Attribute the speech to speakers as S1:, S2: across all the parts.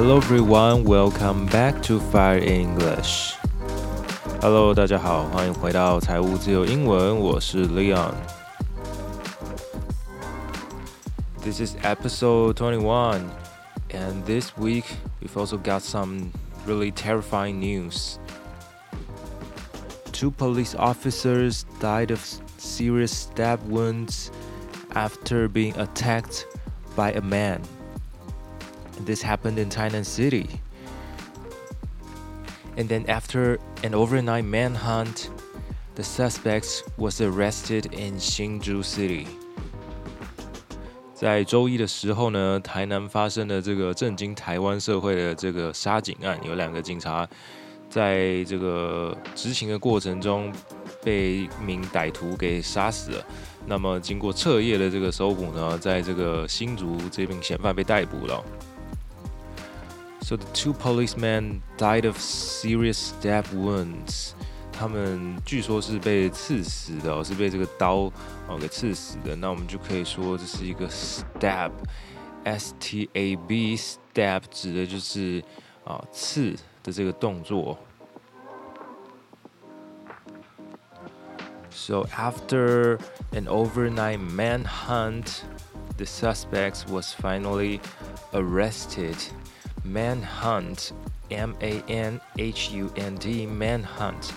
S1: Hello everyone, welcome back to Fire English. Hello，大家好，欢迎回到财务自由英文，我是 Leon。This is episode 21, and this week we've also got some really terrifying news. Two police officers died of serious stab wounds after being attacked by a man. This happened in Tainan City. And then after an overnight manhunt, the suspect was arrested in Xinzhu City. 在周一的时候呢，台南发生了这个震惊台湾社会的这个杀警案，有两个警察在这个执勤的过程中被一名歹徒给杀死了。那么经过彻夜的这个搜捕呢，在这个新竹这名嫌犯被逮捕了。So the two policemen died of serious stab wounds. 他们据说是被刺死的哦，是被这个刀哦给刺死的。那我们就可以说这是一个 stab，S T A B，stab 指的就是啊刺的这个动作。So after an overnight manhunt, the suspect was finally arrested. Manhunt, M-A-N-H-U-N-T, manhunt，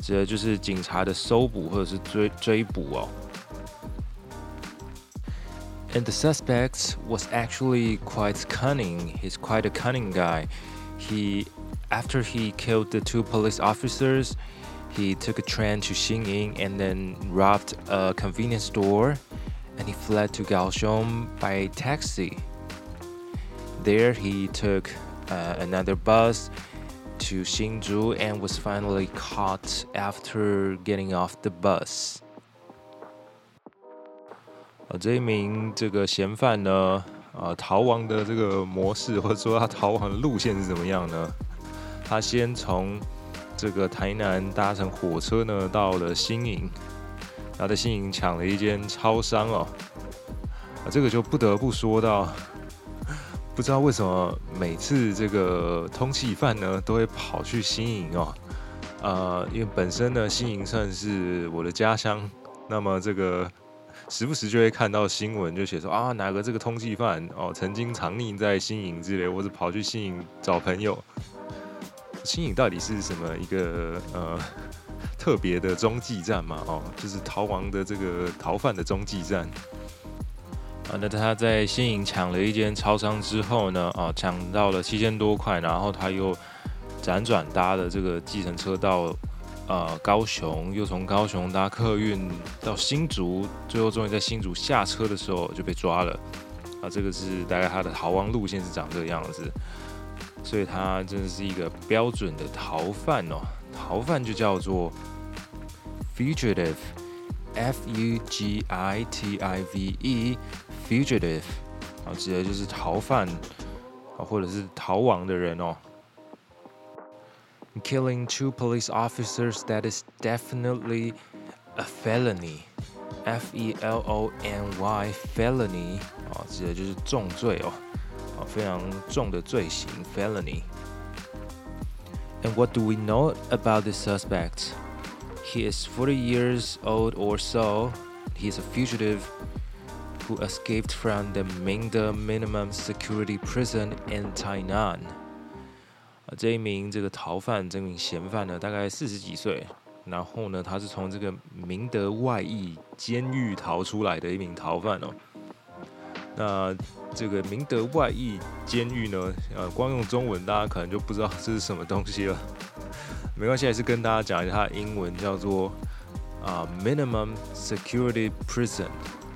S1: 指的就是警察的搜捕或者是追追捕哦。And the suspect was actually quite cunning. He's quite a cunning guy. He, after he killed the two police officers, he took a train to Xinying and then robbed a convenience store, and he fled to Kaohsiung by taxi. There, he took uh, another bus to Hsinchu and was finally caught after getting off the bus. 呃，这一名这个嫌犯呢，呃，逃亡的这个模式或者说他逃亡的路线是怎么样呢？他先从这个台南搭乘火车呢，到了新营，然后在新营抢了一间超商哦。啊，这个就不得不说到。不知道为什么每次这个通缉犯呢都会跑去新营哦，呃，因为本身呢新营算是我的家乡，那么这个时不时就会看到新闻，就写说啊哪个这个通缉犯哦曾经藏匿在新营之类，或者跑去新营找朋友。新营到底是什么一个呃特别的中继站嘛？哦，就是逃亡的这个逃犯的中继站。啊，那他在新营抢了一间超商之后呢，啊，抢到了七千多块，然后他又辗转搭了这个计程车到呃高雄，又从高雄搭客运到新竹，最后终于在新竹下车的时候就被抓了。啊，这个是大概他的逃亡路线是长这个样子，所以他真的是一个标准的逃犯哦，逃犯就叫做 fugitive，f u g i t i v e E，fugitive，啊，指的就是逃犯啊，或者是逃亡的人哦。Killing two police officers, that is definitely a felony. F E L O N Y, felony，啊，指的就是重罪哦，啊，非常重的罪行，felony。And what do we know about the suspect? He is 40 years old or so. He is a fugitive who escaped from the Mingde Minimum Security Prison in Tainan. 啊，这一名这个逃犯，这名嫌犯呢，大概四十几岁。然后呢，他是从这个明德外役监狱逃出来的一名逃犯哦。那这个明德外役监狱呢，呃，光用中文大家可能就不知道这是什么东西了。没关系，还是跟大家讲一下，它的英文叫做啊、Minimum Security Prison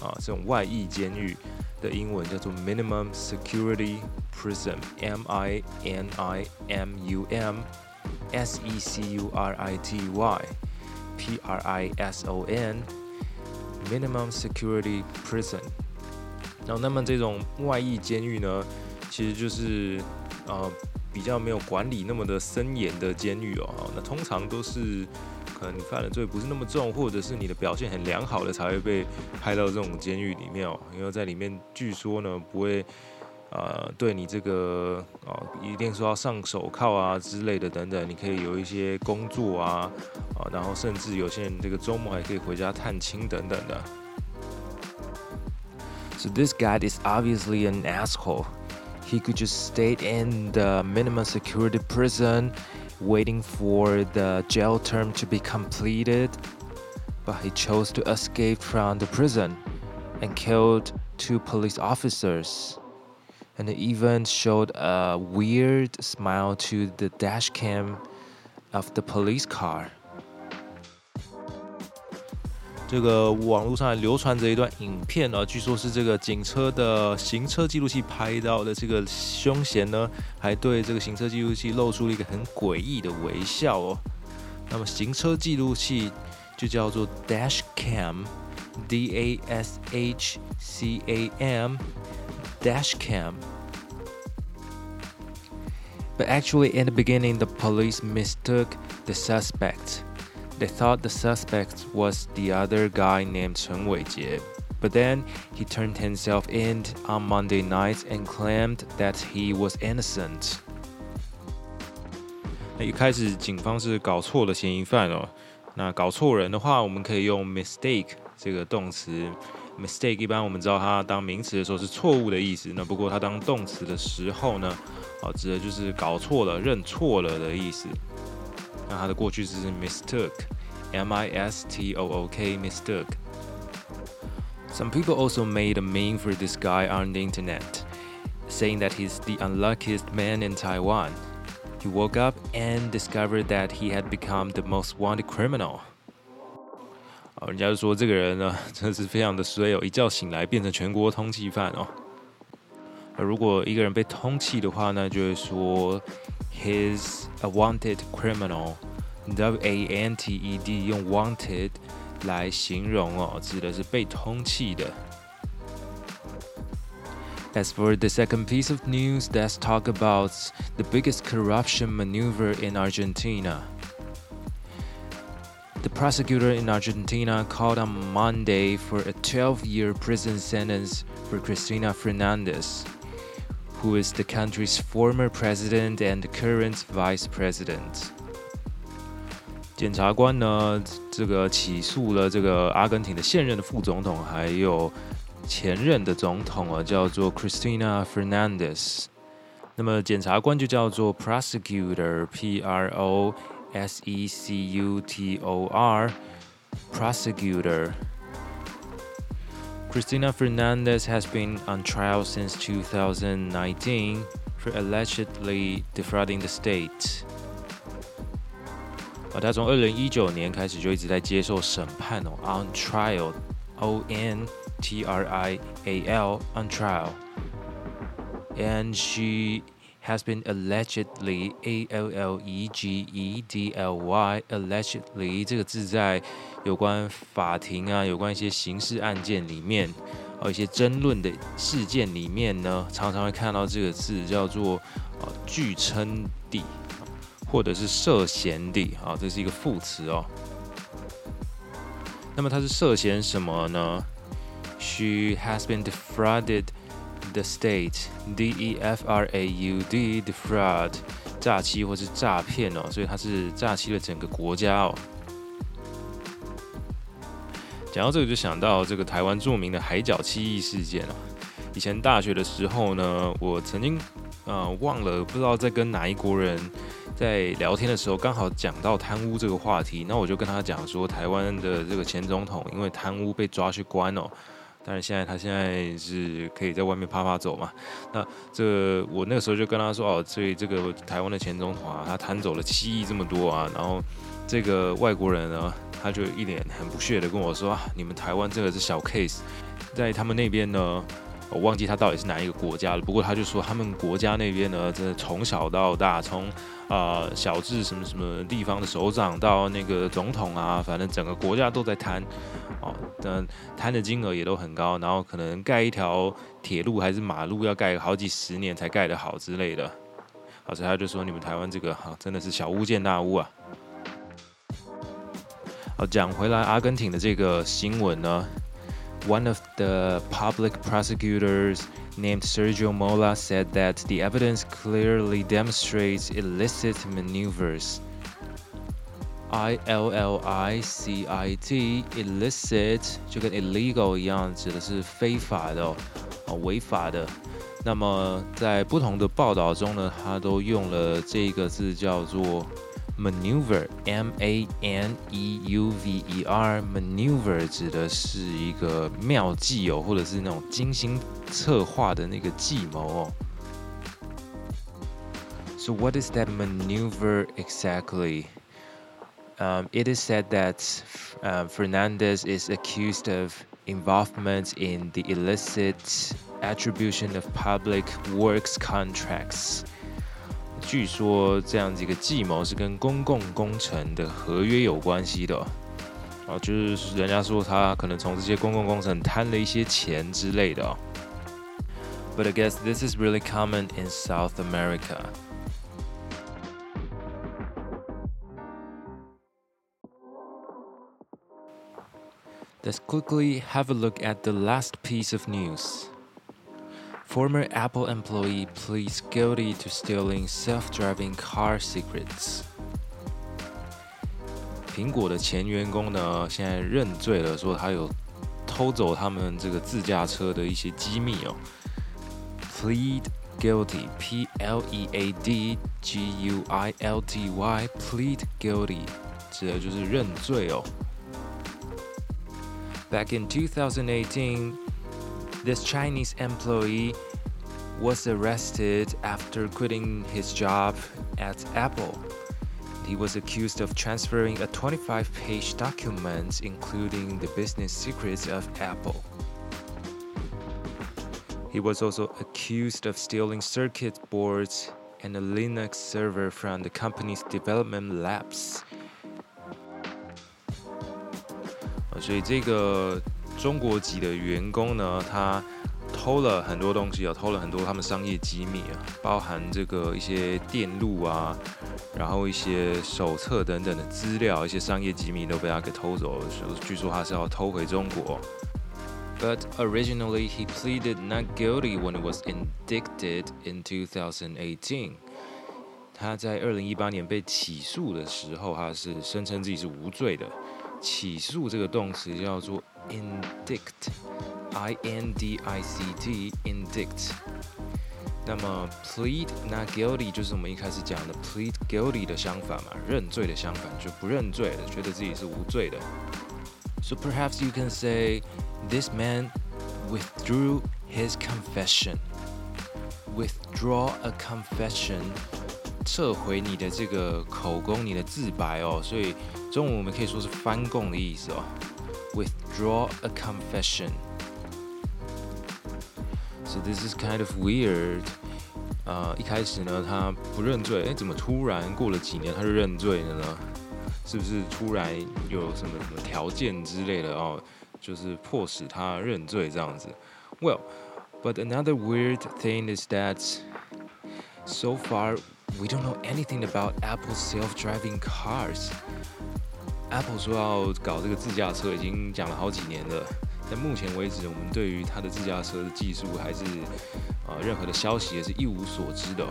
S1: 啊，这种外役监狱的英文叫做 Minimum Security Prison，M I N I M U M S E C U R I T Y P R I S O N，Minimum Security Prison。然后，那么这种外役监狱呢，其实就是呃。比较没有管理那么的森严的监狱哦，那通常都是可能你犯的罪不是那么重，或者是你的表现很良好的才会被派到这种监狱里面哦，因为在里面据说呢不会呃，对你这个哦，一定说要上手铐啊之类的等等，你可以有一些工作啊，啊，然后甚至有些人这个周末还可以回家探亲等等的。
S2: So this guy is obviously an asshole. He could just stay in the minimum security prison, waiting for the jail term to be completed, but he chose to escape from the prison and killed two police officers. And he even showed a weird smile to the dash cam of the police car.
S1: 这个网络上还流传着一段影片呢，据说是这个警车的行车记录器拍到的。这个凶嫌呢，还对这个行车记录器露出了一个很诡异的微笑哦。那么行车记录器就叫做 dash cam，D A S H C A M，dash cam。
S2: But actually, in the beginning, the police mistook the suspect. They thought the suspect was the other guy named Chen Weijie. But then he turned himself in on Monday night and claimed that he was innocent.
S1: 那一开始警方是搞错了嫌疑犯哦。那搞错人的话，我们可以用 mistake 这个动词。mistake 一般我们知道它当名词的时候是错误的意思。那不过它当动词的时候呢，啊，指的就是搞错了、认错了的意思。 那它的过去式是
S2: mistook，M-I-S-T-O-O-K，mistook。Some people also made a meme for this guy on the internet, saying that he's the unluckiest man in Taiwan. He woke up and discovered that he had become the most wanted criminal.
S1: 哦，人家就说这个人呢，真的是非常的衰哦，一觉醒来变成全国通缉犯哦。而如果一个人被通缉的话呢，就会说。 He's a wanted criminal. W-A-N-T-E-D 用 wanted 来形容哦，指的是被通缉的。
S2: As for the second piece of news, let's talk about the biggest corruption maneuver in Argentina. The prosecutor in Argentina called on Monday for a 12 year prison sentence for Cristina Fernandez. Who is the country's former president and current vice president？
S1: 检察官呢，这个起诉了这个阿根廷的现任的副总统，还有前任的总统啊，叫做 Cristina Fernandez。那么检察官就叫做 prosecutor，P-R-O-S-E-C-U-T-O-R，prosecutor。
S2: Cristina Fernandez has been on trial since 2019 for allegedly defrauding the state.
S1: 啊，他从二零一九年开始就一直在接受审判哦，on trial，O N T R I A L，on trial，and she has been allegedly A L L E G E D L Y allegedly 这个字在有关法庭啊，有关一些刑事案件里面，啊一些争论的事件里面呢，常常会看到这个字叫做啊据称地，或者是涉嫌地啊，这是一个副词哦。那么它是涉嫌什么呢？She has been defrauded. The state, D-E-F-R-A-U-D, defraud，诈欺或是诈骗哦，所以他是诈欺了整个国家哦。讲到这个，就想到这个台湾著名的海角七亿事件哦。以前大学的时候呢，我曾经呃忘了不知道在跟哪一国人在聊天的时候，刚好讲到贪污这个话题，那我就跟他讲说，台湾的这个前总统因为贪污被抓去关哦。但是现在他现在是可以在外面趴趴走嘛？那这我那个时候就跟他说哦，所以这个台湾的前总统啊，他贪走了七亿这么多啊，然后这个外国人呢，他就一脸很不屑的跟我说啊，你们台湾这个是小 case，在他们那边呢。我忘记他到底是哪一个国家了，不过他就说他们国家那边呢，真的从小到大，从啊、呃、小至什么什么地方的首长到那个总统啊，反正整个国家都在贪，哦，但贪的金额也都很高，然后可能盖一条铁路还是马路要盖好几十年才盖得好之类的，好，所以他就说你们台湾这个哈、真的是小巫见大巫啊。好，讲回来阿根廷的这个新闻呢。One of the public prosecutors
S2: named Sergio Mola said that the evidence clearly demonstrates illicit maneuvers. I L L I C I T illicit 就跟 illegal 一样，指的是非法的哦，违法的。那么在不同的报道中呢，他都用了这个字叫做 maneuver，M A N E U V E R，maneuver 指的是一个妙计哦，或者是那种精心策划的那个计谋哦。So what is that maneuver exactly? Um, it is said that uh, Fernandez is accused of involvement in the illicit attribution of public works contracts. 据说这样子一个计谋是跟公共工程的合约有关系的，啊，就是人家说他可能从这些公共工程贪了一些钱之类的。But I guess this is really common in South America. Let's quickly have a look at the last piece of news. Former Apple employee pleads guilty to stealing self-driving car secrets. 苹果的前员工呢，现在认罪了，说他有偷走他们这个自驾车的一些机密哦。Plead guilty, P-L-E-A-D-G-U-I-L-T-Y, plead guilty，指的就是认罪哦。Back in 2018, this Chinese employee was arrested after quitting his job at Apple. He was accused of transferring a 25 page document including the business secrets of Apple. He was also accused of stealing circuit boards and a Linux server from the company's development labs. 所以这个 中国籍的员工呢，他偷了很多东西啊，偷了很多他们商业机密啊，包含这个一些电路啊，然后一些手册等等的资料，一些商业机密都被他给偷走了。据说他是要偷回中国。But originally he pleaded not guilty when it was indicted in 2018。他在二零一八年被起诉的时候，他是声称自己是无罪的。起诉这个动词叫做 indict，I N D I C T，indict。那么 plead not guilty 就是我们一开始讲的 plead guilty 的相反嘛，认罪的相反就不认罪了，觉得自己是无罪的。So perhaps you can say this man withdrew his confession. Withdraw a confession，撤回你的这个口供，你的自白哦，所以。中文我们可以说是翻供的意思哦 ，withdraw a confession。So this is kind of weird。呃，一开始呢，他不认罪，哎，怎么突然过了几年他就认罪了呢？是不是突然有什么什么条件之类的哦，就是迫使他认罪这样子？Well, but another weird thing is that so far we don't know anything about Apple's self-driving cars. Apple 说要搞这个自驾车，已经讲了好几年了。但目前为止，我们对于它的自驾车的技术还是啊、任何的消息也是一无所知的。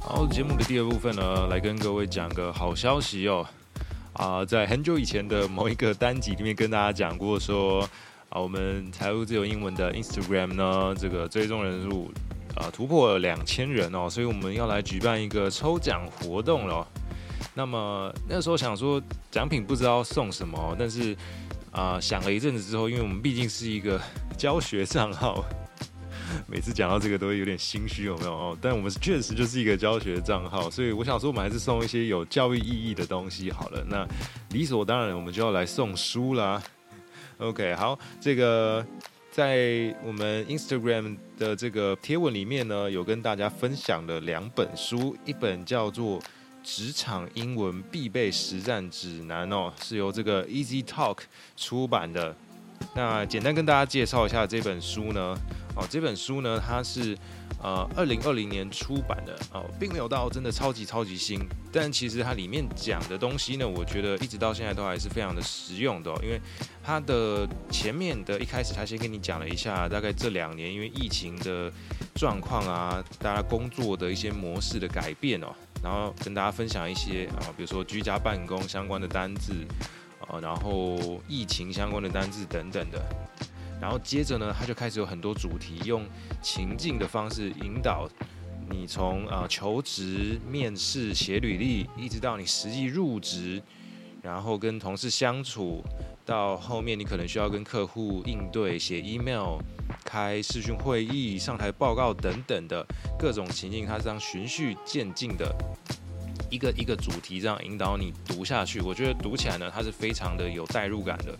S2: 好，节目的第二部分呢，来跟各位讲个好消息哦。啊、在很久以前的某一个单集里面跟大家讲过说，啊，我们财务自由英文的 Instagram 呢，这个追踪人数啊、突破两千人哦，所以我们要来举办一个抽奖活动了。那么那时候想说奖品不知道送什么，但是啊、想了一阵子之后，因为我们毕竟是一个 教学账号。每次讲到这个都会有点心虚，有没有哦？但我们确实就是一个教学账号，所以我想说，我们还是送一些有教育意义的东西好了。那理所当然，我们就要来送书啦。OK，好，这个在我们 Instagram 的这个贴文里面呢，有跟大家分享了两本书，一本叫做《职场英文必备实战指南》哦，是由这个 Easy Talk 出版的。那简单跟大家介绍一下这本书呢。
S1: 哦，这本书呢，它是呃二零二零年出版的哦，并没有到真的超级超级新，但其实它里面讲的东西呢，我觉得一直到现在都还是非常的实用的，因为它的前面的一开始，他先跟你讲了一下大概这两年因为疫情的状况啊，大家工作的一些模式的改变哦，然后跟大家分享一些啊，比如说居家办公相关的单字啊，然后疫情相关的单字等等的。然后接着呢，他就开始有很多主题，用情境的方式引导你从啊、呃、求职、面试、写履历，一直到你实际入职，然后跟同事相处，到后面你可能需要跟客户应对、写 email、开视讯会议、上台报告等等的各种情境，它是这样循序渐进的一个一个主题，这样引导你读下去。我觉得读起来呢，它是非常的有代入感的。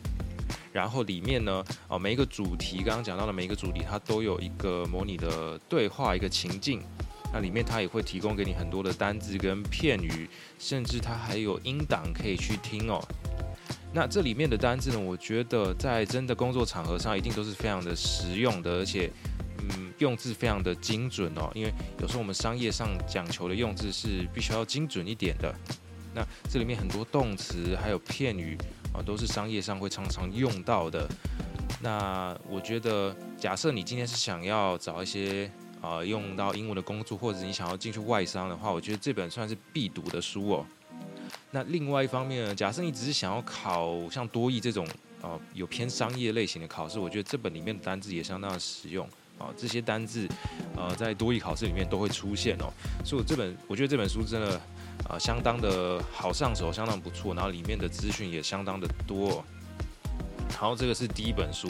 S1: 然后里面呢，哦，每一个主题，刚刚讲到的每一个主题，它都有一个模拟的对话，一个情境。那里面它也会提供给你很多的单字跟片语，甚至它还有音档可以去听哦。那这里面的单字呢，我觉得在真的工作场合上，一定都是非常的实用的，而且，嗯，用字非常的精准哦。因为有时候我们商业上讲求的用字是必须要精准一点的。那这里面很多动词还有片语。啊，都是商业上会常常用到的。那我觉得，假设你今天是想要找一些啊、呃、用到英文的工作，或者你想要进去外商的话，我觉得这本算是必读的书哦。那另外一方面呢，假设你只是想要考像多益这种啊、有偏商业类型的考试，我觉得这本里面的单字也相当的实用啊、这些单字呃在多益考试里面都会出现哦。所以我这本我觉得这本书真的。啊、相当的好上手，相当不错，然后里面的资讯也相当的多、然后，这个是第一本书。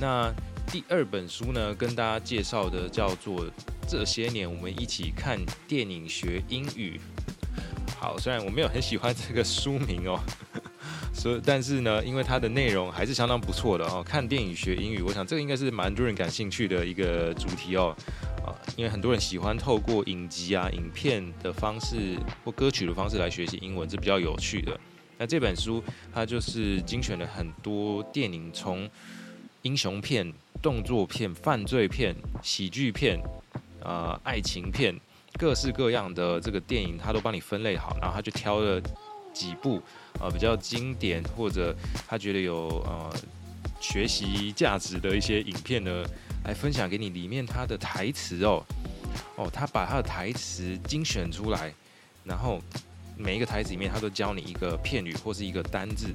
S1: 那第二本书呢，跟大家介绍的叫做《这些年我们一起看电影学英语》。好，虽然我没有很喜欢这个书名哦，所以但是呢，因为它的内容还是相当不错的哦。看电影学英语，我想这个应该是蛮多人感兴趣的一个主题哦。因为很多人喜欢透过影集啊、影片的方式或歌曲的方式来学习英文，是比较有趣的。那这本书它就是精选了很多电影，从英雄片、动作片、犯罪片、喜剧片、啊、爱情片，各式各样的这个电影，它都帮你分类好，然后他就挑了几部呃比较经典或者他觉得有呃学习价值的一些影片呢。来分享给你里面他的台词哦，哦，他把他的台词精选出来，然后每一个台词里面他都教你一个片语或是一个单字。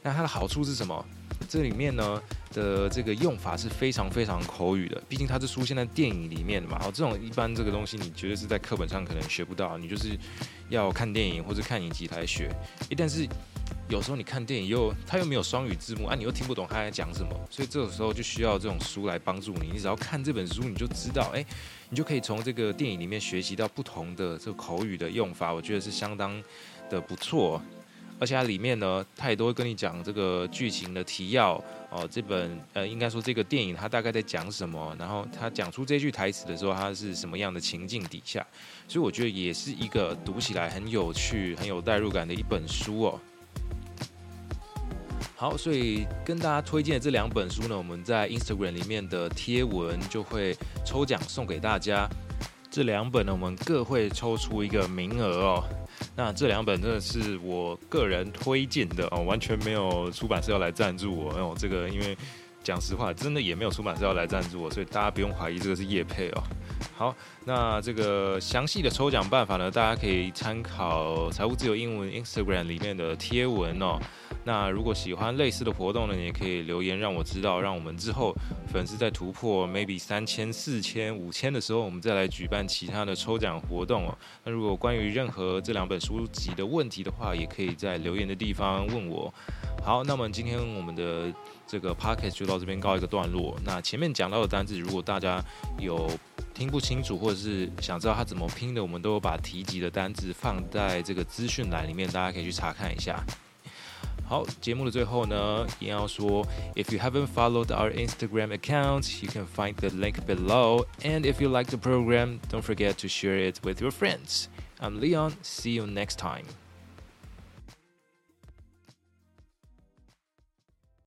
S1: 那它的好处是什么？这里面呢的这个用法是非常非常口语的，毕竟它是出现在电影里面的嘛。哦，这种一般这个东西你绝对是在课本上可能学不到，你就是要看电影或者看影集来学。诶，但是。有时候你看电影又他又没有双语字幕啊，你又听不懂他在讲什么，所以这种时候就需要这种书来帮助你。你只要看这本书，你就知道，哎，你就可以从这个电影里面学习到不同的这个口语的用法，我觉得是相当的不错。而且它里面呢，它也都会跟你讲这个剧情的提要哦。这本呃，应该说这个电影它大概在讲什么，然后他讲出这句台词的时候，它是什么样的情境底下，所以我觉得也是一个读起来很有趣、很有代入感的一本书哦。好，所以跟大家推荐的这两本书呢，我们在 Instagram 里面的贴文就会抽奖送给大家。这两本呢，我们各会抽出一个名额哦。那这两本真的是我个人推荐的哦，完全没有出版社要来赞助我哦。这个因为讲实话，真的也没有出版社要来赞助我，所以大家不用怀疑这个是叶配哦。好，那这个详细的抽奖办法呢，大家可以参考财务自由英文 Instagram 里面的贴文哦。那如果喜欢类似的活动呢，你也可以留言让我知道，让我们之后粉丝在突破 maybe 三千、四千、五千的时候，我们再来举办其他的抽奖活动哦。那如果关于任何这两本书籍的问题的话，也可以在留言的地方问我。好，那么今天我们的这个 podcast 就到这边告一个段落。那前面讲到的单字，如果大家有听不清楚或者是想知道它怎么拼的，我们都有把提及的单字放在这个资讯栏里面，大家可以去查看一下。好，节目的最后呢，也要说，If you haven't followed our Instagram account, you can find the link below. And if you like the program, don't forget to share it with your friends. I'm Leon. See you next time.